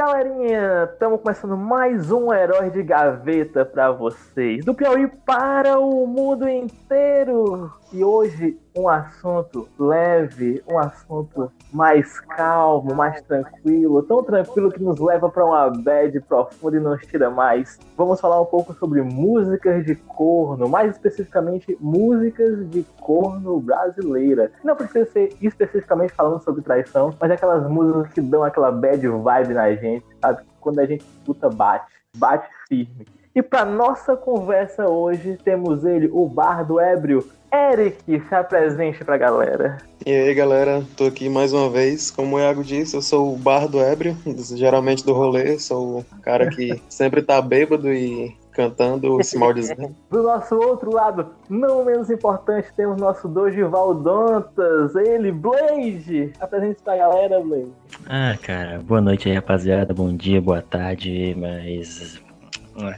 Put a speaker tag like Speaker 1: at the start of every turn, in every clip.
Speaker 1: Galerinha! Estamos começando mais um Herói de Gaveta para vocês, do Piauí para o mundo inteiro! E hoje um assunto leve, um assunto mais calmo, mais tranquilo, tão tranquilo que nos leva para uma bad profunda e nos tira mais. Vamos falar um pouco sobre músicas de corno, mais especificamente músicas de corno brasileira. Não precisa ser especificamente falando sobre traição, mas aquelas músicas que dão aquela bad vibe na gente, sabe? Quando a gente escuta bate, bate firme. E para nossa conversa hoje temos ele, o bardo ébrio, Eric, se apresente pra galera.
Speaker 2: E aí, galera, tô aqui mais uma vez. Como o Iago disse, eu sou o bardo ébrio, geralmente do rolê, sou o cara que sempre tá bêbado e cantando, se maldizendo.
Speaker 1: Do nosso outro lado, não menos importante, temos nosso Dogival Dontas, ele, Blade. Apresente pra galera, Blade.
Speaker 3: Ah, cara, boa noite aí, rapaziada. Bom dia, boa tarde, mas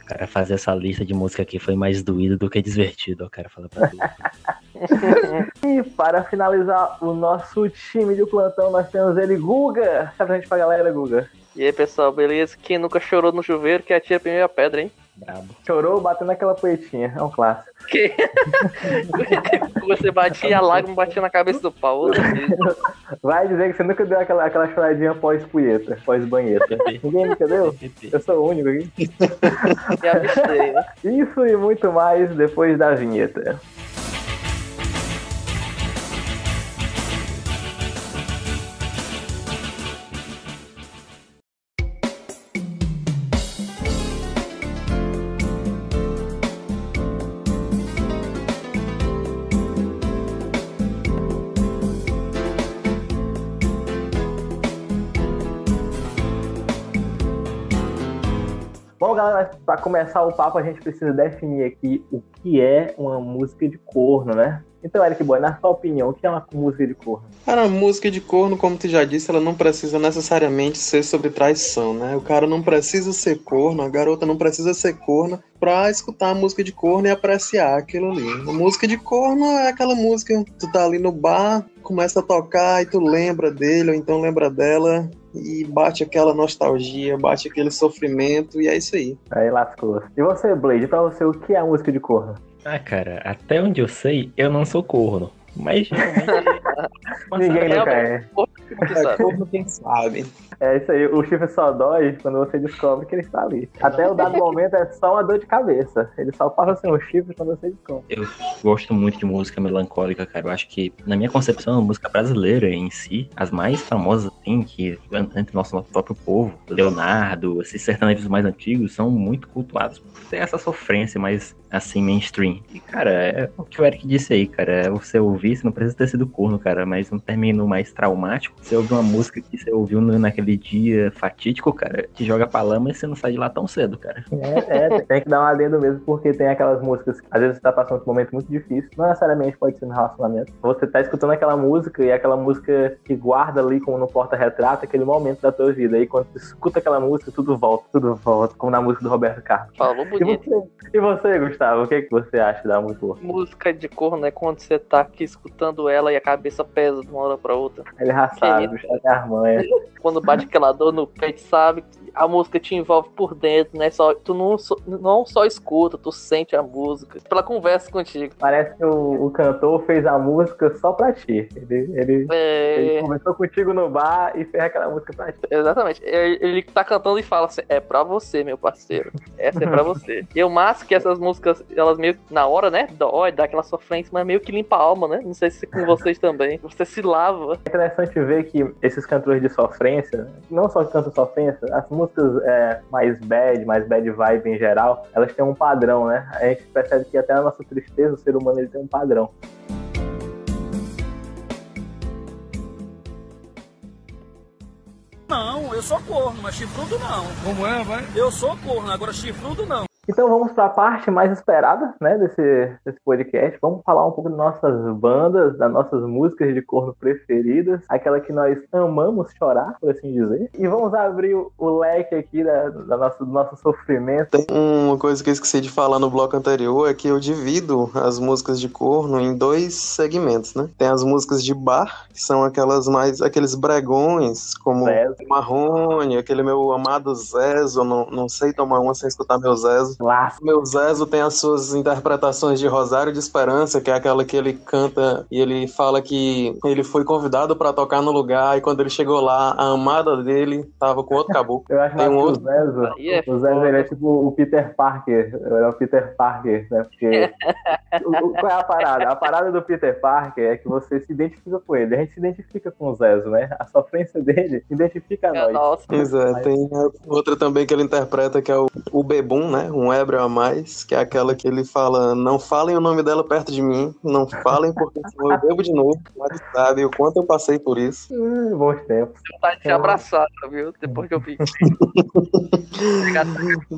Speaker 3: cara, fazer essa lista de música aqui foi mais doído do que divertido, ó, cara, fala pra
Speaker 1: e para finalizar o nosso time de plantão, nós temos ele, Guga. Se apresente pra galera, Guga.
Speaker 4: E aí, pessoal, beleza? Quem nunca chorou no chuveiro que atira a primeira pedra, hein?
Speaker 1: Brabo. Chorou batendo aquela poetinha, é um clássico.
Speaker 4: Que? você batia a lágrima, batia na cabeça do pau.
Speaker 1: Vai dizer que você nunca deu aquela, aquela choradinha pós-punheta, pós-banheta. Ninguém nunca deu? Eu sou o único aqui.
Speaker 4: Me avistei, né?
Speaker 1: Isso e muito mais depois da vinheta. Para começar o papo, a gente precisa definir aqui o que é uma música de corno, né? Então, Eric Boy, na sua opinião, o que é uma música de corno?
Speaker 2: Cara, música de corno, como tu já disse, ela não precisa necessariamente ser sobre traição, né? O cara não precisa ser corno, a garota não precisa ser corno pra escutar a música de corno e apreciar aquilo ali. A música de corno é aquela música, tu tá ali no bar, começa a tocar e tu lembra dele, ou então lembra dela, e bate aquela nostalgia, bate aquele sofrimento, e é isso aí.
Speaker 1: Aí lascou. E você, Blade, pra você, o que é a música de corno?
Speaker 3: Ah, cara, até onde eu sei, eu não sou corno. Mas
Speaker 1: Ninguém nunca é.
Speaker 2: Corno quem sabe.
Speaker 1: É isso aí, o chifre só dói quando você descobre que ele está ali. Até o dado momento é só uma dor de cabeça. Ele só passa assim o chifre quando você descobre.
Speaker 3: Eu gosto muito de música melancólica, cara. Eu acho que, na minha concepção, a música brasileira em si, as mais famosas, assim, que entre nosso, nosso próprio povo, Leonardo, esses sertanejos mais antigos, são muito cultuados por ter essa sofrência mais, assim, mainstream. E, cara, é o que o Eric disse aí, cara. É você ouvir, você não precisa ter sido corno, cara, mas um término mais traumático, você ouve uma música que você ouviu naquele dia fatídico, cara, te joga pra lama e você não sai de lá tão cedo, cara.
Speaker 1: É, é tem que dar uma adendo mesmo, porque tem aquelas músicas que às vezes você tá passando por um momento muito difícil, não necessariamente pode ser no relacionamento. Você tá escutando aquela música e é aquela música que guarda ali como no porta-retrato aquele momento da tua vida. Aí quando você escuta aquela música, tudo volta, tudo volta, como na música do Roberto Carlos.
Speaker 4: Falou bonito.
Speaker 1: E você, e você, Gustavo, o que, que você acha da música?
Speaker 4: Música de corno é quando você tá aqui escutando ela e a cabeça pesa de uma hora pra outra.
Speaker 1: Ele já sabe, é a manha.
Speaker 4: Quando bate aquela dor no peito, sabe que a música te envolve por dentro, né? Só, tu não, só- não só escuta, tu sente a música. Ela conversa contigo.
Speaker 1: Parece que o, o cantor fez a música só pra ti. Ele, ele, ele
Speaker 4: É,
Speaker 1: conversou contigo no bar e fez aquela música pra ti.
Speaker 4: exatamente. Ele, ele tá cantando e fala assim: é pra você, meu parceiro. Essa é pra você. E o massa é que essas músicas, elas meio que na hora, né? Dói, dá aquela sofrência, mas meio que limpa a alma, né? Não sei se com vocês também. Você se lava.
Speaker 1: É interessante ver que esses cantores de sofrência, não só que cantam sofrência, as músicas é, mais bad, mais bad vibe em geral, elas têm um padrão, né? A gente percebe que até a nossa tristeza, o ser humano, ele tem um padrão.
Speaker 5: Não, eu sou corno, mas chifrudo não.
Speaker 6: Como é, vai?
Speaker 5: Eu sou corno, agora chifrudo não.
Speaker 1: Então vamos para a parte mais esperada, né, desse, desse podcast. Vamos falar um pouco das nossas bandas, das nossas músicas de corno preferidas, aquela que nós amamos chorar, por assim dizer. E vamos abrir o, o leque aqui da, da nossa, do nosso sofrimento.
Speaker 2: Tem uma coisa que eu esqueci de falar no bloco anterior, é que eu divido as músicas de corno em dois segmentos, né? Tem as músicas de bar, que são aquelas mais, aqueles bregões, como
Speaker 1: Zezo.
Speaker 2: Marrone, aquele meu amado Zezo, não, não sei tomar uma sem escutar meu Zezo.
Speaker 1: Lá,
Speaker 2: Meu Zezo tem as suas interpretações de Rosário de Esperança, que é aquela que ele canta e ele fala que ele foi convidado pra tocar no lugar e quando ele chegou lá, a amada dele tava com outro caboclo.
Speaker 1: eu acho
Speaker 2: Tem um
Speaker 1: que
Speaker 2: outro-
Speaker 1: o Zezo,
Speaker 4: é
Speaker 1: o Zezo ele é tipo o Peter Parker, ele é o Peter Parker, né? Porque o- o- qual é a parada? A parada do Peter Parker é que você se identifica com ele. A gente se identifica com o Zezo, né? A sofrência dele identifica a
Speaker 4: É,
Speaker 1: nós.
Speaker 4: Nossa.
Speaker 2: Pois é, tem outra também que ele interpreta que é o, o Bebum, né? Um ébrio a mais, que é aquela que ele fala: Não falem o nome dela perto de mim, não falem porque senão eu bebo de novo. Mas sabe o quanto eu passei por isso.
Speaker 1: Hum, bons tempos.
Speaker 4: Vontade de te abraçar, viu? Depois que eu vi.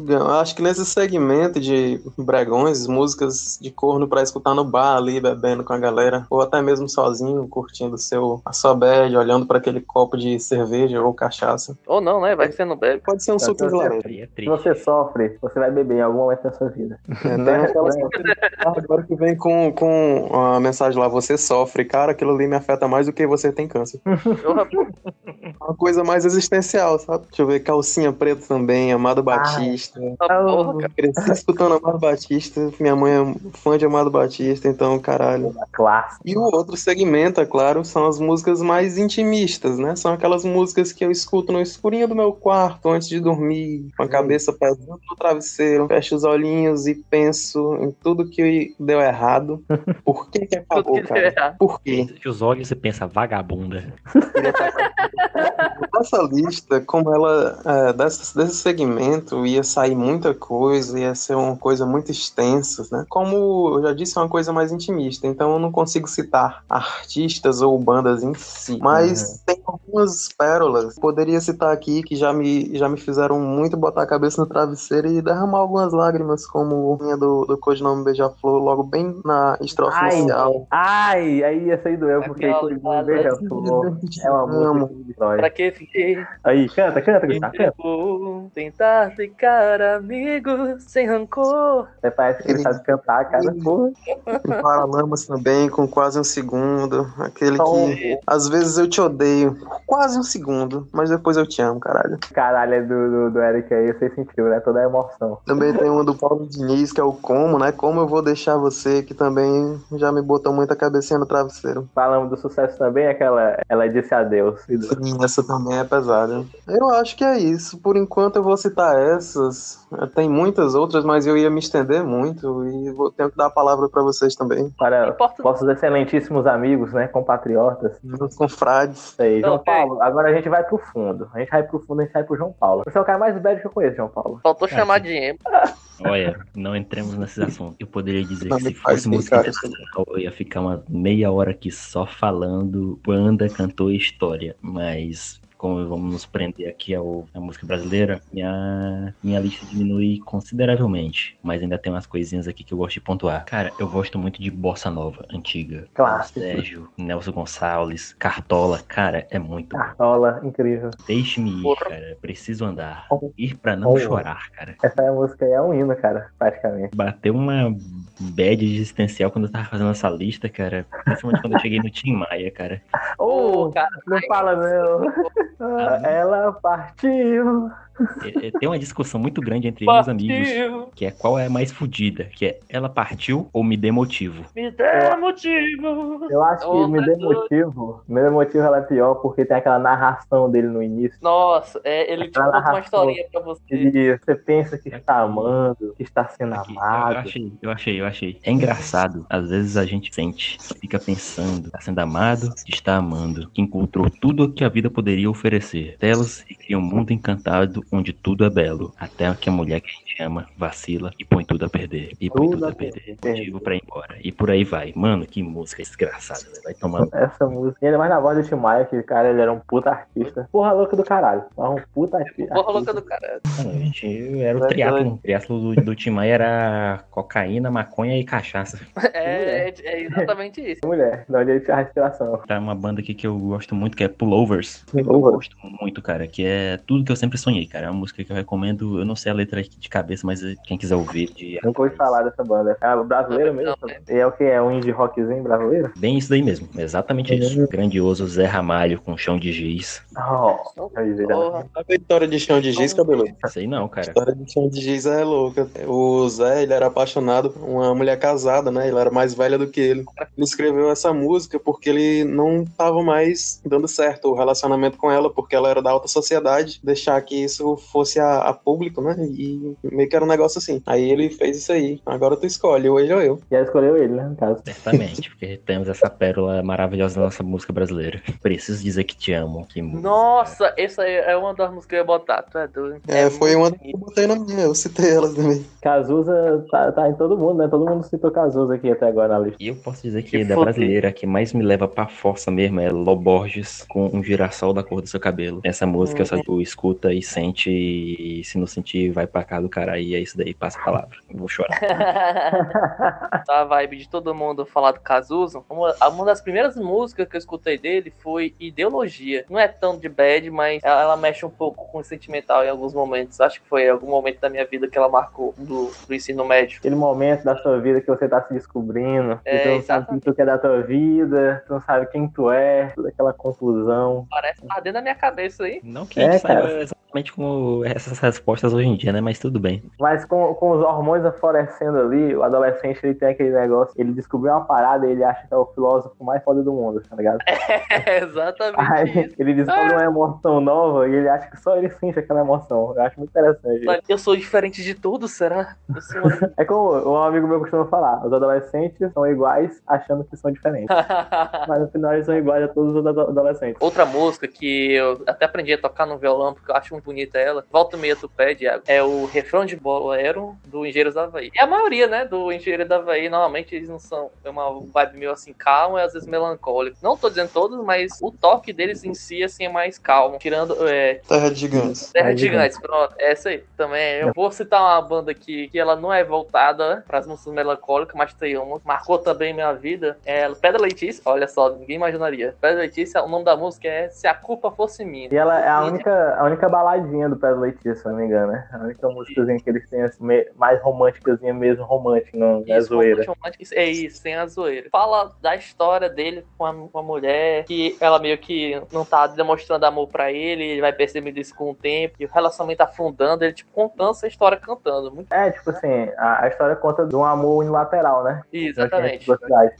Speaker 2: Eu acho que nesse segmento de bregões, músicas de corno pra escutar no bar ali, bebendo com a galera, ou até mesmo sozinho, curtindo seu, a sua bad, olhando pra aquele copo de cerveja ou cachaça.
Speaker 4: Ou não, né? Vai que você não bebe.
Speaker 2: Pode ser um
Speaker 1: Tá,
Speaker 2: suco de
Speaker 1: tá
Speaker 2: laranja.
Speaker 3: Aí é
Speaker 1: Se
Speaker 3: triste.
Speaker 1: você sofre, você vai beber em algum momento da sua vida.
Speaker 2: É,
Speaker 1: Né?
Speaker 2: aquelas agora que vem com, com a mensagem lá, você sofre, cara, aquilo ali me afeta mais do que você tem câncer. Uma coisa mais existencial, sabe? Deixa eu ver, calcinha preta também, Amado Batista.
Speaker 4: cara.
Speaker 2: Cresci escutando Amado Batista, minha mãe é fã de Amado Batista, então, caralho.
Speaker 1: Clássico.
Speaker 2: E o outro segmento, é claro, são as músicas mais intimistas, né? São aquelas músicas que eu escuto no escurinho do meu quarto antes de dormir, com a cabeça pesando no travesseiro, fecho os olhinhos e penso em tudo que deu errado. Por que que acabou,
Speaker 4: que deu
Speaker 2: cara?
Speaker 4: errado.
Speaker 2: Por quê?
Speaker 3: Fecha os olhos e pensa, vagabunda.
Speaker 2: Essa lista, como ela, é, desse, desse segmento, ia sair muita coisa, ia ser uma coisa muito extensa, né? Como eu já disse, é uma coisa mais intimista, então eu não consigo citar artistas ou bandas em si. Mas tem algumas pérolas, poderia citar aqui, que já me, já me fizeram muito botar a cabeça no travesseiro e derramar algumas lágrimas, como a do, do codinome Beija-Flor, logo bem na estrofe
Speaker 1: Ai,
Speaker 2: inicial.
Speaker 1: ai, aí essa aí doeu, porque
Speaker 4: parada
Speaker 1: Beija-Flor é uma música que destrói.
Speaker 4: Pra que fiquei?
Speaker 1: Aí, canta, canta, Gustavo, canta.
Speaker 4: Vou tentar ficar amigos sem rancor.
Speaker 1: Você parece que ele sabe cantar, cara. Porra.
Speaker 2: Paralamas também, com quase um segundo. Aquele
Speaker 1: Então,
Speaker 2: que às vezes eu te odeio por quase um segundo, mas depois eu te amo, caralho.
Speaker 1: Caralho, é do, do, do Eric aí, você sentiu, né? Toda a emoção.
Speaker 2: Também tem uma do Paulo Diniz, que é o Como, né? Como eu vou deixar você, que também já me botou muita cabecinha no travesseiro.
Speaker 1: Falando do sucesso também, aquela. Ela disse adeus.
Speaker 2: Sim, essa também é pesada. Eu acho que é isso. Por enquanto eu vou citar essas. Tem muitas outras, mas eu ia me estender muito e vou tenho que dar a palavra pra vocês também.
Speaker 1: Para
Speaker 4: Importa-
Speaker 1: nossos excelentíssimos amigos, né? Compatriotas.
Speaker 2: Meus confrades.
Speaker 1: Isso aí, João
Speaker 4: Ok.
Speaker 1: Paulo. Agora a gente vai pro fundo. A gente vai pro fundo, a gente vai pro João Paulo. Você é o cara mais velho que eu conheço, João Paulo.
Speaker 4: Faltou chamar de emo.
Speaker 3: Olha, não entremos nesses assuntos. Eu poderia dizer
Speaker 2: Não
Speaker 3: que se
Speaker 2: faz
Speaker 3: fosse música internacional, eu ia ficar uma meia hora aqui só falando banda, cantor e história. Mas como vamos nos prender aqui ao, à música brasileira, minha, minha lista diminui consideravelmente. Mas ainda tem umas coisinhas aqui que eu gosto de pontuar. Cara, eu gosto muito de bossa nova, antiga.
Speaker 1: Clássico.
Speaker 3: Sérgio, Nelson Gonçalves, Cartola. Cara, é muito.
Speaker 1: Cartola, incrível.
Speaker 3: Deixe-me ir,
Speaker 4: Porra.
Speaker 3: cara. Preciso andar. Ir pra não
Speaker 1: Oh.
Speaker 3: chorar, cara.
Speaker 1: Essa música aí é um hino, cara, praticamente.
Speaker 3: Bateu uma bad existencial quando eu tava fazendo essa lista, cara. Principalmente quando eu cheguei no Tim Maia, cara.
Speaker 1: Ô,
Speaker 4: Ô, cara.
Speaker 1: não fala não. Ela partiu.
Speaker 3: É- é- Tem uma discussão muito grande entre meus amigos,
Speaker 4: Partiu,
Speaker 3: que é qual é a mais fodida, que é ela partiu ou me dê motivo.
Speaker 4: me dê motivo.
Speaker 1: Eu acho que
Speaker 4: Ô,
Speaker 1: me dê
Speaker 4: Deus.
Speaker 1: motivo. Me dê motivo ela é pior porque tem aquela narração dele no início.
Speaker 4: Nossa, é, ele te
Speaker 1: Ela
Speaker 4: conta uma historinha pra você.
Speaker 1: Você pensa que está amando, que está sendo
Speaker 3: Aqui, eu
Speaker 1: amado.
Speaker 3: achei, eu achei, eu achei. É engraçado. Às vezes a gente sente, fica pensando, está sendo amado, está amando, que encontrou tudo o que a vida poderia oferecer. Telas e Cria um mundo encantado onde tudo é belo. Até que a mulher que a gente ama vacila e põe tudo a perder. E põe
Speaker 1: Tudo
Speaker 3: tudo
Speaker 1: a
Speaker 3: perder.
Speaker 1: perder.
Speaker 3: Motivo pra ir embora. E por aí vai. Mano, que música desgraçada. velho. Vai tomando.
Speaker 1: Essa música. E ainda mais na voz do Tim Maia, que cara, ele era um puta artista. Porra louca do caralho. Mas um puta artista.
Speaker 4: Porra louca do cara.
Speaker 3: Mano, a gente era o triatlo. O triatlo do, do Tim Maia era cocaína, maconha e cachaça.
Speaker 4: É, é, é exatamente isso.
Speaker 1: Mulher, de onde ele tinha a respiração.
Speaker 3: Tá uma banda aqui que eu gosto muito, que é Pullovers. Eu
Speaker 1: Pullovers.
Speaker 3: gosto muito, cara, que é tudo que eu sempre sonhei, cara. É uma música que eu recomendo. Eu não sei a letra aqui de cabeça, mas quem quiser ouvir de
Speaker 1: Nunca ouvi falar dessa banda. É brasileiro
Speaker 4: Não,
Speaker 1: mesmo?
Speaker 4: não, é.
Speaker 1: E é o que? É um indie rockzinho brasileiro?
Speaker 3: Bem isso daí mesmo, exatamente isso. Grandioso Zé Ramalho com chão de giz.
Speaker 1: Oh,
Speaker 4: Porra.
Speaker 2: A vitória de chão de giz, cabelo.
Speaker 3: Sei não,
Speaker 2: A
Speaker 3: cara.
Speaker 2: história de chão de giz é louca. O Zé, ele era apaixonado por uma mulher casada, né? Ele era mais velha do que ele. Ele escreveu essa música porque ele não tava mais dando certo o relacionamento com ela, porque ela era da alta sociedade, deixar que isso fosse a, a público, né? E meio que era um negócio assim. Aí ele fez isso aí. Agora tu escolhe, ou ele ou eu.
Speaker 1: Já escolheu ele, né? No caso.
Speaker 3: Certamente, porque temos essa pérola maravilhosa da nossa música brasileira. Preciso dizer que te amo. Que música.
Speaker 4: Nossa, essa aí é uma das músicas que eu ia botar. Tu é doido.
Speaker 2: É, foi uma que eu botei na minha, eu citei ela também.
Speaker 1: Cazuza tá, tá em todo mundo, né? Todo mundo citou Cazuza aqui até agora na lista.
Speaker 3: E eu posso dizer que,
Speaker 4: Que
Speaker 3: da
Speaker 4: foda.
Speaker 3: brasileira, a que mais me leva pra força mesmo é Loborges com um girassol da cor do seu cabelo. Essa música
Speaker 4: Uhum.
Speaker 3: só tu escuta e sente, e se não sentir, vai pra cá do cara e é isso daí, passa a palavra. Eu vou chorar.
Speaker 4: a vibe de todo mundo falar do Cazuza, uma, uma das primeiras músicas que eu escutei dele foi Ideologia. Não é tão de bad, mas ela, ela mexe um pouco com o sentimental em alguns momentos. Acho que foi em algum momento da minha vida que ela marcou do, do ensino médio.
Speaker 1: Aquele momento da sua vida que você tá se descobrindo, que
Speaker 4: É,
Speaker 1: tu não sabe o que tu quer da tua vida, tu não sabe quem tu é, toda aquela confusão.
Speaker 4: Parece que tá dentro da minha cabeça aí.
Speaker 3: Não que
Speaker 1: É,
Speaker 3: saiba
Speaker 1: cara.
Speaker 3: exatamente como essas respostas hoje em dia, né? Mas tudo bem.
Speaker 1: Mas com, com os hormônios aflorescendo ali, o adolescente ele tem aquele negócio, ele descobriu uma parada e ele acha que é o filósofo mais foda do mundo, tá ligado?
Speaker 4: É exatamente
Speaker 1: Aí
Speaker 4: isso.
Speaker 1: ele descobre uma emoção nova e ele acha que só ele sente aquela emoção. Eu acho muito interessante.
Speaker 4: Mas Eu sou diferente de tudo, será? Sou...
Speaker 1: É como um amigo meu costuma falar, os adolescentes são iguais achando que são diferentes. Mas no final eles são iguais a todos os ado- adolescentes.
Speaker 4: Outra música que eu até aprendi a tocar no violão, porque eu acho muito bonita ela, volta e meia tu pede, é o refrão de bolero do Engenheiros da Havaí. E a maioria, né, do Engenheiro da Havaí, normalmente eles não são, é uma vibe meio assim calma e às vezes melancólica. Não tô dizendo todos, mas o toque deles em si, assim, é mais calmo. Tirando, é,
Speaker 2: Terra de Gigantes.
Speaker 4: Terra de
Speaker 1: de
Speaker 4: Gigantes, pronto. Essa aí também. Eu vou citar uma banda aqui que ela não é voltada para as músicas melancólicas, mas tem uma. Marcou também minha vida. É Pedra Letícia. Olha só, ninguém imaginaria. Pedra Letícia, o nome da música é Se a Culpa Fosse Minha.
Speaker 1: E ela é a única, a única baladinha do Pedro Letícia, se não me engano, né? A única músicazinha que eles têm assim, mais românticazinha mesmo, romântica, não é zoeira.
Speaker 4: É isso, sem a zoeira. Fala da história dele com a, com a mulher, que ela meio que não tá demonstrando amor pra ele, ele vai percebendo isso com o tempo, e o relacionamento afundando, ele, tipo, contando essa história cantando. Muito
Speaker 1: É, tipo assim, a, a história conta de um amor unilateral, né?
Speaker 4: Exatamente.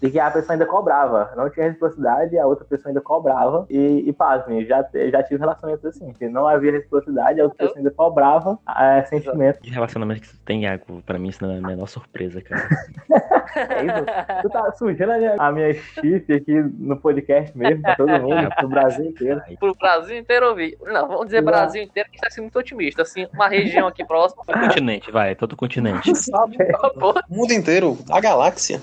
Speaker 1: E que a pessoa ainda cobrava. Não tinha reciprocidade, a outra pessoa ainda cobrava. E, e pasme, já, já tive relacionamentos assim, que não havia reciprocidade, a outra pessoa ainda cobrava é, sentimento.
Speaker 3: Que relacionamento que tu tem, Iago? Pra mim isso não é a menor surpresa, cara.
Speaker 1: É isso. Tu tá sujando a minha, a minha chifre aqui no podcast mesmo, pra todo mundo, pro Brasil inteiro.
Speaker 3: Ai,
Speaker 4: pro Brasil inteiro ouvir. Não, vamos dizer
Speaker 1: Não.
Speaker 4: Brasil inteiro, que está sendo muito otimista. Assim, uma região aqui próxima.
Speaker 3: Todo continente, vai, todo continente.
Speaker 2: O mundo inteiro, a galáxia.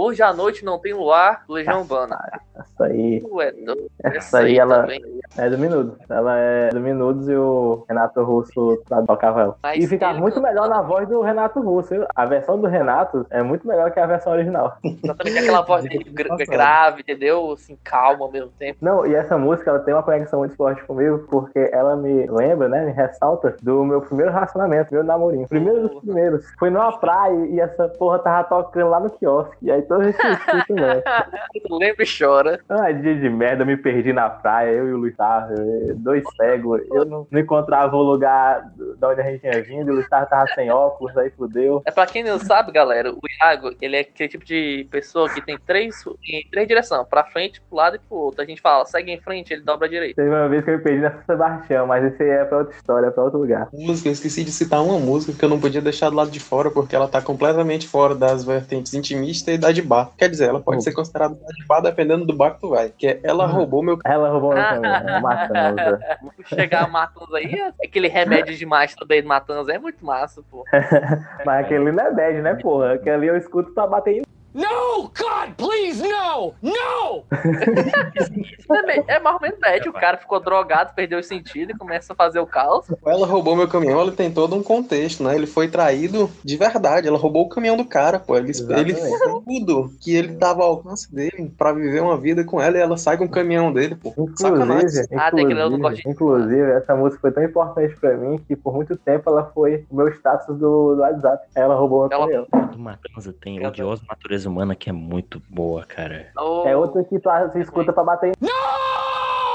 Speaker 4: Hoje à noite não tem luar, Legião Urbana.
Speaker 1: Essa aí.
Speaker 4: Ué, do-
Speaker 1: Essa aí, ela
Speaker 4: também.
Speaker 1: é do Minutos. Ela é do Minutos e o Renato Russo tocava ela.
Speaker 4: Mas
Speaker 1: E fica muito
Speaker 4: cantando-
Speaker 1: melhor na voz do Renato Russo. viu? A versão do Renato é muito melhor que a versão original.
Speaker 4: Exatamente aquela voz dele gra- grave, entendeu? Assim, calma ao mesmo tempo.
Speaker 1: Não, e essa música ela tem uma conexão muito forte comigo, porque ela me lembra, né? Me ressalta do meu primeiro relacionamento, meu namorinho. Primeiro dos primeiros. Foi numa praia e essa porra tava tocando lá no quiosque. E aí todo esse escuto, né?
Speaker 4: Lembra e chora.
Speaker 1: Ah, dia de merda, eu me perdi na praia, eu e o Luiz Tarro, dois cegos. Eu não, não encontrava o lugar da onde a gente tinha vindo, e o Luiz Tarro tava sem óculos, aí fudeu.
Speaker 4: É pra quem não sabe, galera, o Iago, ele é aquele tipo de pessoa que tem três, em três direções, pra frente, pro lado e pro outro. A gente fala, segue em frente, ele dobra a direita.
Speaker 1: Teve uma vez que eu me perdi na São Sebastião, mas esse aí é pra outra história, é pra outro lugar.
Speaker 2: Música, eu esqueci de citar uma música que eu não podia deixar do lado de fora, porque ela tá completamente fora das vertentes intimistas e da de bar. Quer dizer, ela pode
Speaker 1: Oh.
Speaker 2: ser considerada da de bar dependendo do bar que tu vai. Que é Ela
Speaker 1: Uhum.
Speaker 2: Roubou Meu
Speaker 1: Ela roubou meu caminho. uma matanza.
Speaker 4: Chegar a Matanza aí, aquele remédio demais também de Matanza é muito massa, pô.
Speaker 1: Mas aquele não é bad, né, porra? Aquele ali eu escuto pra bater em
Speaker 5: No, God, please, no! No!
Speaker 4: Também é mais ou menos bad. O cara ficou drogado, perdeu o sentido e começa a fazer o caos.
Speaker 2: Ela roubou meu caminhão, ele tem todo um contexto, né? Ele foi traído de verdade. Ela roubou o caminhão do cara, pô. Ele, ele
Speaker 1: Exatamente.
Speaker 2: fez tudo que ele dava ao alcance dele pra viver uma vida com ela e ela sai com o caminhão dele, pô. Sacanagem.
Speaker 1: Inclusive,
Speaker 4: Ah, tem que ler o
Speaker 1: inclusive, inclusive, essa música foi tão importante pra mim que por muito tempo ela foi o meu status do, do WhatsApp. Ela roubou meu
Speaker 4: Ela-
Speaker 1: caminhão.
Speaker 3: Do Matanza tem Odiosa Natureza Humana, que é muito boa, cara.
Speaker 4: Oh,
Speaker 1: É outra que tu se escuta pra bater em.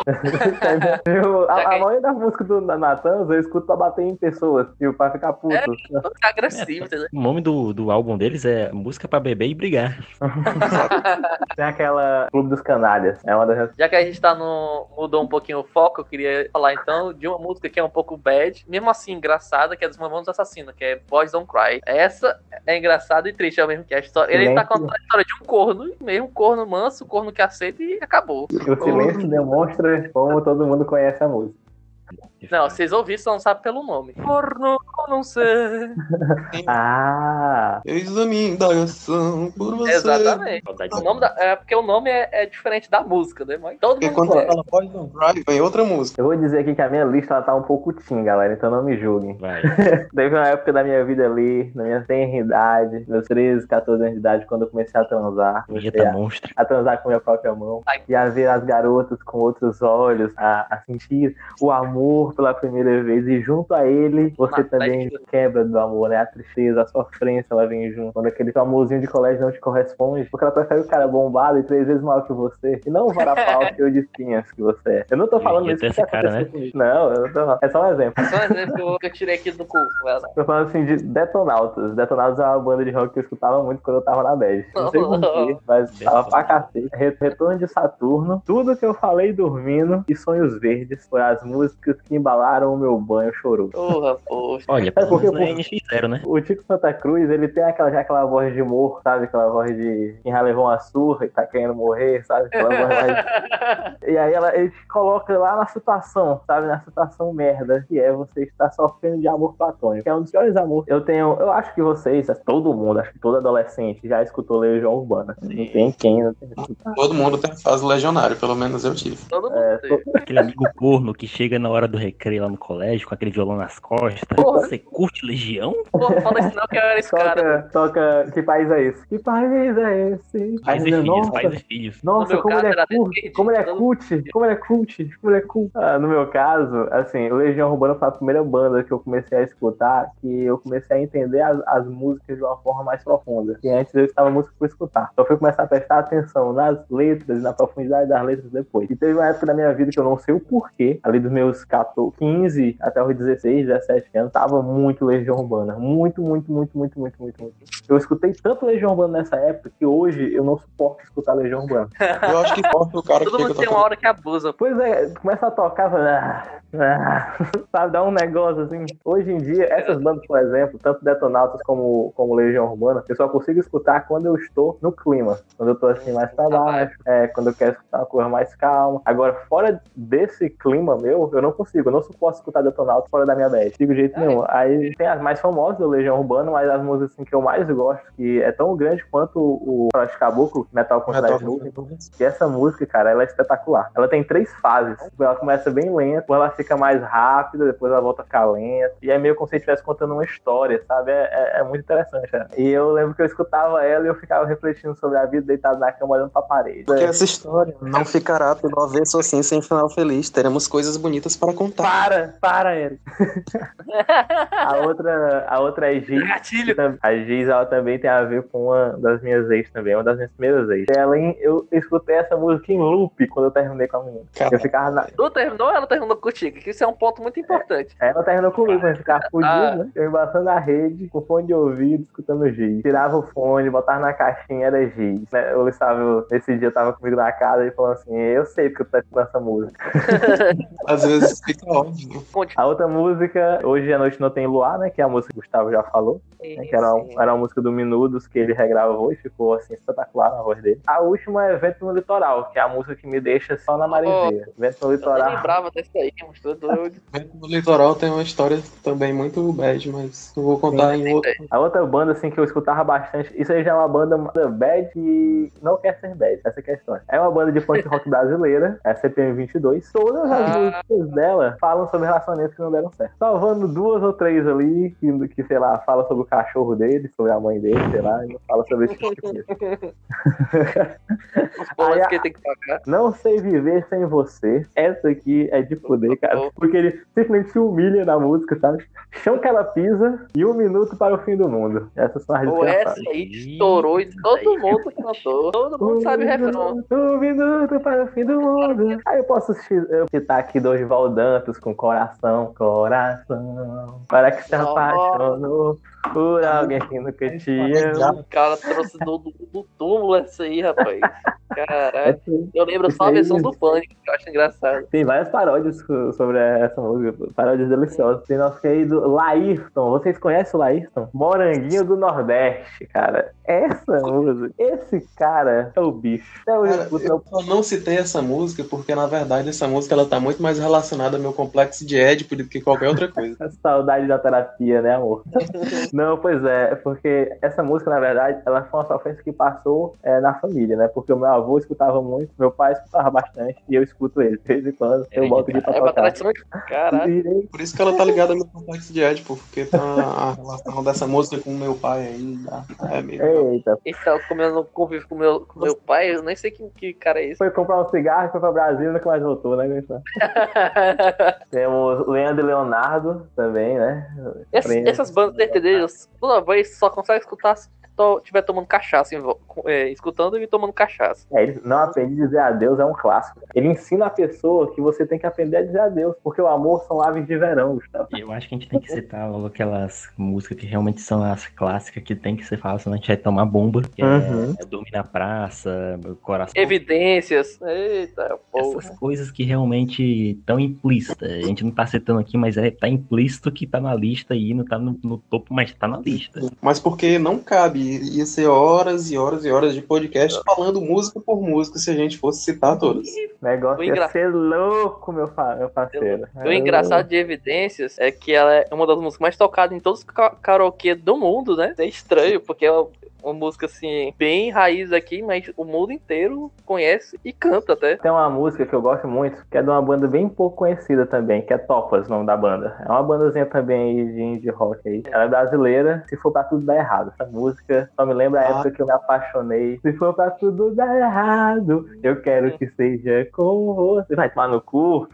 Speaker 4: Já
Speaker 1: a, a maioria das músicas do da Natanza eu escuto pra bater em pessoas, tipo, pra ficar puto.
Speaker 4: É. Fica agressivo, entendeu?
Speaker 3: O nome do, do álbum deles é Música pra Beber e Brigar.
Speaker 1: Tem aquela Clube dos Canalhas. É uma das.
Speaker 4: Já que a gente tá no. mudou um pouquinho o foco, eu queria falar então de uma música que é um pouco bad, mesmo assim engraçada, que é dos Mamonos Assassinos, que é Boys Don't Cry. Essa é engraçada e triste ao mesmo que a história. Ele tá contando a história de um corno, mesmo um corno manso, corno que aceita e acabou.
Speaker 1: O silêncio demonstra como todo mundo conhece a música.
Speaker 4: Não, vocês ouviram, só não sabem pelo nome. Corno, não sei.
Speaker 1: Ah!
Speaker 2: Eis a minha indagação por você.
Speaker 4: Exatamente. O nome da- é porque o nome é, é diferente da música, né? Mas todo
Speaker 2: Porque
Speaker 4: mundo
Speaker 2: quando
Speaker 4: conhece.
Speaker 2: ela pode não cry, vem outra música.
Speaker 1: Eu vou dizer aqui que a minha lista ela tá um pouco teen, galera, então não me julguem.
Speaker 3: Vai.
Speaker 1: Teve uma época da minha vida ali, na minha tenridade, meus 13, 14 anos de idade, quando eu comecei a transar. Comecei
Speaker 3: Vinheta
Speaker 1: a,
Speaker 3: monstra.
Speaker 1: a transar com minha própria mão.
Speaker 4: Ai.
Speaker 1: E a ver as garotas com outros olhos, a, a sentir o amor pela primeira vez. E junto a ele, você
Speaker 4: Mas,
Speaker 1: também
Speaker 4: mas-
Speaker 1: quebra do amor, né? A tristeza, a sofrência, ela vem junto. Quando aquele amorzinho de colégio não te corresponde, porque ela prefere o cara bombado e três vezes maior que você. E não o varapau cheio de espinhas que você é. Eu não tô falando isso porque
Speaker 3: cara,
Speaker 1: aconteceu comigo. Não, eu não tô... é só um exemplo.
Speaker 4: Só um exemplo que eu- que eu tirei aqui do cu. lá.
Speaker 1: Tô falando assim de Detonautas. Detonautas é uma banda de rock que eu escutava muito quando eu tava na bad. Não sei porquê, mas tava pra cacete. Re- Retorno de Saturno, tudo que eu falei dormindo e Sonhos Verdes foi as músicas que embalaram o meu banho choroso.
Speaker 4: Porra, poxa.
Speaker 3: Olha,
Speaker 1: É porque,
Speaker 3: menos não é
Speaker 1: pô,
Speaker 3: NX0, né?
Speaker 1: O Tico Santa Cruz, ele tem aquela, já aquela voz de humor, sabe? Aquela voz de quem já levou uma surra e tá querendo morrer, sabe? Aquela voz mais E aí ela, ele te coloca lá na situação, sabe? Na situação merda, que é você estar sofrendo de amor platônico, que é um dos piores amores. Eu tenho, eu acho que vocês, todo mundo, acho que todo adolescente já escutou Legião Urbana. Não tem quem não tem.
Speaker 2: Todo mundo tem fase legionário, pelo menos eu tive.
Speaker 4: Todo mundo
Speaker 1: É,
Speaker 4: tem.
Speaker 3: Aquele amigo corno que chega na hora do recreio lá no colégio com aquele violão nas costas.
Speaker 4: Porra.
Speaker 3: Você curte Legião?
Speaker 4: Porra, fala isso não que eu era esse cara.
Speaker 1: Toca, toca, que país é esse? Que país é esse?
Speaker 3: Pais e filhos,
Speaker 1: nossa,
Speaker 3: pais e filhos.
Speaker 1: Nossa,
Speaker 4: No meu
Speaker 1: como, ele é cult, como ele é
Speaker 4: jeito.
Speaker 1: cult, como ele é cult, como ele é cult. Ah, no meu caso, assim, o Legião Urbana foi a primeira banda que eu comecei a escutar, que eu comecei a entender as, as músicas de uma forma mais profunda. E antes eu estava música por escutar. Então eu fui começar a prestar atenção nas letras e na profundidade das letras depois. E teve uma época da minha vida que eu não sei o porquê, ali dos meus 14, 15 até os 16, 17 anos, tava muito Legião Urbana. Muito, muito, muito, muito, muito, muito, muito. Eu escutei tanto Legião Urbana nessa época que hoje eu não suporto escutar Legião Urbana.
Speaker 2: Eu acho que importa o cara que
Speaker 4: Todo mundo
Speaker 2: fica
Speaker 4: tem uma hora que abusa.
Speaker 1: Pois é, começa a tocar, fala, ah, ah, sabe, dá um negócio assim. Hoje em dia, essas bandas, por exemplo, tanto Detonautas como, como Legião Urbana, eu só consigo escutar quando eu estou no clima. Quando eu tô assim mais pra baixo, é, quando eu quero escutar uma coisa mais calma. Agora, fora desse clima meu, eu não consigo, eu não suporto escutar Detonautas fora da minha bad. De jeito nenhum. Aí tem as mais famosas da Legião Urbana, mas as músicas assim, que eu mais gosto, que é tão grande quanto o Frost Caboclo, Metal com
Speaker 2: Metal
Speaker 1: Cidade Nuvem, que essa música, cara, ela é espetacular. Ela tem três fases. Ela começa bem lenta, depois ela fica mais rápida, depois ela volta a ficar lenta. E é meio como se estivesse contando uma história, sabe? É, é- é muito interessante. né? E eu lembro que eu escutava ela e eu ficava refletindo sobre a vida, deitado na cama, olhando pra parede.
Speaker 2: Porque essa história não ficará pelo avesso assim sem final feliz. Teremos coisas bonitas para contar.
Speaker 1: Para, para, Eric. a outra, a outra é Giz.
Speaker 4: Gatilho.
Speaker 1: A Giz, ela também tem a ver com uma das minhas ex também, uma das minhas primeiras ex. Ela, eu escutei essa música em loop quando eu terminei com a menina. Eu ficava na,
Speaker 4: Tu terminou ou ela terminou contigo? Que isso é um ponto muito importante.
Speaker 1: Aí ela terminou comigo, mas ficava fudido,
Speaker 4: Ah.
Speaker 1: né? Eu embaçando a rede, com fone de ouvido, escutando giz. Tirava o fone, botava na caixinha, era giz. Né? O Lissávio, nesse dia, tava comigo na casa e falou assim: Eu sei porque eu tô escutando essa música.
Speaker 2: às vezes tá óbvio.
Speaker 1: A outra música, Hoje à Noite Não Tem Luar, né? Que é a música que o Gustavo já falou. né, que era,
Speaker 4: Sim.
Speaker 1: era uma música do Minudos que ele regravou e ficou assim espetacular na voz dele. A última é Vento no Litoral, que é a música que me deixa só na maresia. Vento no
Speaker 4: Eu
Speaker 1: Litoral.
Speaker 4: lembrava dessa aí, mas tô doido.
Speaker 2: Vento no Litoral tem uma história também muito bad, mas eu vou contar em outro.
Speaker 1: A outra banda assim que eu escutava bastante, isso aí já é uma banda bad e não quer ser bad, essa é a questão. É uma banda de punk rock brasileira, é a CPM 22. Todas as
Speaker 4: Ah.
Speaker 1: músicas dela falam sobre relacionamentos que não deram certo. Salvando duas ou três ali que, que sei lá, fala sobre o cachorro dele, sobre a mãe dele, sei lá, e não fala sobre esse tipo de coisa.
Speaker 4: Os boletos
Speaker 1: Aí a-
Speaker 4: que ele tem que pagar.
Speaker 1: Não sei viver sem você. Essa aqui é de poder, cara. Porque ele simplesmente se humilha na música, sabe? Chão que ela pisa e um minuto para o fim do mundo. Essas são as
Speaker 4: Pô, essa aí estourou e todo mundo cantou. Todo mundo sabe o refrão.
Speaker 1: Um minuto para o fim do mundo. Aí eu posso citar aqui Dorival Com coração, coração. Para que se apaixonou por alguém que nunca te ama.
Speaker 4: O cara trouxe do, do túmulo essa aí, rapaz. Caralho. Eu lembro só a versão do Pânico, que eu acho engraçado.
Speaker 1: Tem várias paródias sobre essa música, paródias deliciosas. Tem nosso querido Laírton. Vocês conhecem o Laírton? Moranguinho do Nordeste, cara. Essa música, esse cara é o bicho. Eu
Speaker 2: Cara, eu só não citei essa música porque, na verdade, essa música ela tá muito mais relacionada ao meu complexo de Édipo do que qualquer outra coisa.
Speaker 1: a saudade da terapia, né, amor? Não, pois é, é porque essa música, na verdade, ela foi uma sofrência que passou é, na família, né? Porque o meu avô escutava muito, meu pai escutava bastante, e eu escuto ele. De vez em quando, eu boto aqui pra
Speaker 4: É
Speaker 1: tocar.
Speaker 4: caralho.
Speaker 2: Por isso que ela tá ligada ao meu complexo de Édipo, porque tá a relação dessa música com o meu pai aí. tá? É meio.
Speaker 1: Eita,
Speaker 4: Esse cara comendo convive com meu, com meu pai, eu nem sei que, que cara é esse.
Speaker 1: foi comprar um cigarro, foi pra Brasília e nunca mais voltou, né, Gustavo? Temos Leandro e Leonardo também, né?
Speaker 4: Essas bandas sertanejos, toda vez só consegue escutar to- tiver tomando cachaça, é, escutando e tomando cachaça.
Speaker 1: É, ele não aprende a dizer adeus, é um clássico. Ele ensina a pessoa que você tem que aprender a dizer adeus, porque o amor são aves de verão, Gustavo.
Speaker 3: Eu acho que a gente tem que citar logo aquelas músicas que realmente são as clássicas que tem que ser falado, senão a gente vai tomar bomba. Que
Speaker 1: Uhum.
Speaker 3: é, Dormir na Praça, Meu Coração.
Speaker 4: Evidências. Eita, porra.
Speaker 3: Essas coisas que realmente estão implícitas. A gente não tá citando aqui, mas é, tá implícito que tá na lista aí, não tá no, no topo, mas tá na lista.
Speaker 2: Mas porque não cabe, ia ser horas e horas e horas de podcast falando música por música se a gente fosse citar todas.
Speaker 1: O negócio
Speaker 4: O
Speaker 1: ia
Speaker 4: engra-
Speaker 1: ser louco, meu, fa- meu parceiro.
Speaker 4: O engraçado de Evidências é que ela é uma das músicas mais tocadas em todos os ka- karaokê do mundo, né? É estranho, porque é uma música assim, bem raiz aqui, mas o mundo inteiro conhece e canta até.
Speaker 1: Tem uma música que eu gosto muito, que é de uma banda bem pouco conhecida também, que é Topas, o nome da banda. É uma bandazinha também aí de indie rock aí. Ela é brasileira, se for pra tudo dar errado. Essa música só me lembra a
Speaker 2: Ah.
Speaker 1: época que eu me apaixonei. Se for pra tudo dar errado, eu quero que seja com você. Vai tomar no cu.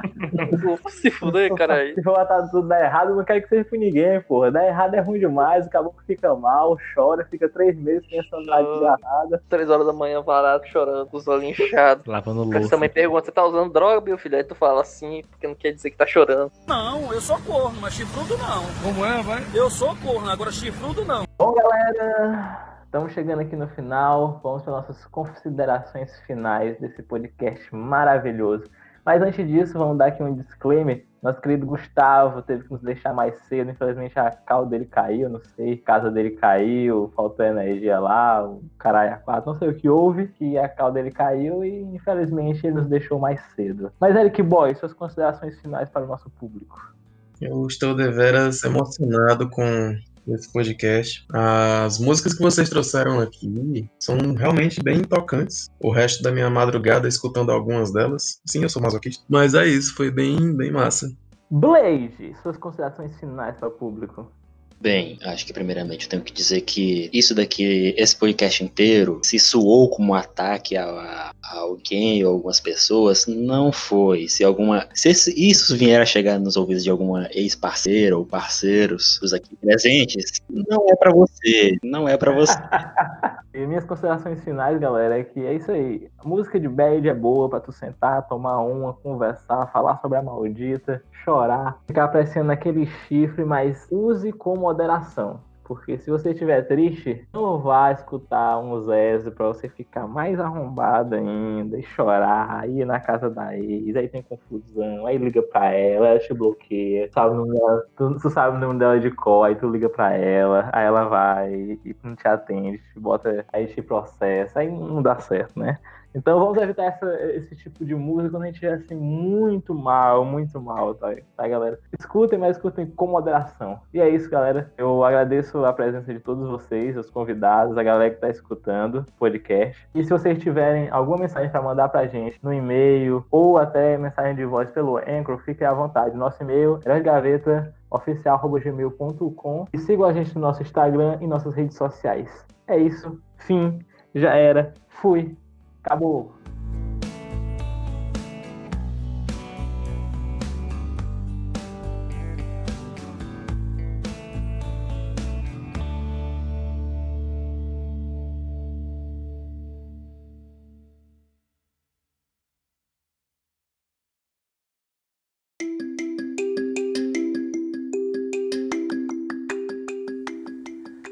Speaker 4: Se fuder, caralho.
Speaker 1: Se for pra tudo dar errado, eu não quero que seja com ninguém, porra. Dar errado é ruim demais, o caboclo fica mal, chora, fica três meses desgarrada.
Speaker 4: Três horas da manhã parado, chorando, com os olhos inchados.
Speaker 3: Lavando
Speaker 4: Aí Você
Speaker 3: louça.
Speaker 4: também pergunta, você tá usando droga, meu filho? Aí tu fala assim, porque não quer dizer que tá chorando.
Speaker 5: Não, eu sou corno, mas chifrudo não. Como é, vai? Eu sou corno, agora chifrudo não.
Speaker 1: Bom, galera, estamos chegando aqui no final. Vamos para nossas considerações finais desse podcast maravilhoso. Mas antes disso, vamos dar aqui um disclaimer. Nosso querido Gustavo teve que nos deixar mais cedo. Infelizmente, a cal dele caiu, não sei. A casa dele caiu, faltou energia lá, o caralho a quatro, não sei o que houve. Que a cal dele caiu e, infelizmente, ele nos deixou mais cedo. Mas, Eric Boy, suas considerações finais para o nosso público.
Speaker 2: Eu estou deveras emocionado com esse podcast. As músicas que vocês trouxeram aqui são realmente bem tocantes. O resto da minha madrugada escutando algumas delas. Sim, eu sou masoquista. Mas é isso, foi bem, bem massa.
Speaker 1: Blade, suas considerações finais para o público.
Speaker 6: Bem, acho que primeiramente eu tenho que dizer que isso daqui, esse podcast inteiro, se soou como um ataque a, a- alguém ou algumas pessoas, não foi. Se alguma, se isso vier a chegar nos ouvidos de alguma ex-parceira ou parceiros dos aqui presentes, não é pra você, não é pra você.
Speaker 1: E minhas considerações finais, galera, é que é isso aí. A música de bad é boa pra tu sentar, tomar uma, conversar, falar sobre a maldita, chorar, ficar apreciando aquele chifre, mas use com moderação. Porque se você estiver triste, não vá escutar um Zezé pra você ficar mais arrombado ainda e chorar, aí na casa da ex, aí tem confusão, aí liga pra ela, ela te bloqueia, sabe dela, tu, tu sabe o nome dela de cor, aí tu liga pra ela, aí ela vai e não te atende, te bota, aí te processa, aí não dá certo, né? Então vamos evitar essa, esse tipo de música quando a gente estiver assim muito mal, muito mal, tá, tá, galera? Escutem, mas escutem com moderação. E é isso, galera. Eu agradeço a presença de todos vocês, os convidados, a galera que tá escutando o podcast. E se vocês tiverem alguma mensagem para mandar pra gente no e-mail ou até mensagem de voz pelo Anchor, fiquem à vontade. Nosso e-mail é gaveta oficial.gmail.com e sigam a gente no nosso Instagram e nossas redes sociais. É isso. Fim. Já era. Fui. Acabou.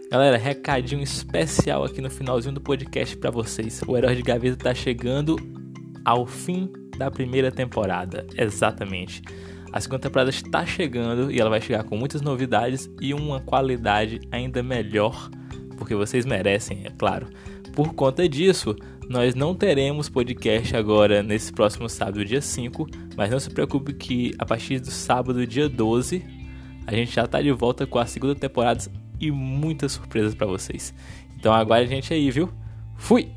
Speaker 7: Galera, recadinho especial aqui no finalzinho do podcast para vocês. O Herói de Gaveta tá chegando ao fim da primeira temporada, exatamente. A segunda temporada está chegando e ela vai chegar com muitas novidades e uma qualidade ainda melhor, porque vocês merecem, é claro. Por conta disso, nós não teremos podcast agora nesse próximo sábado, dia 5, mas não se preocupe que a partir do sábado, dia 12, a gente já está de volta com a segunda temporada e muitas surpresas para vocês. Então aguarde a gente aí, viu? Fui!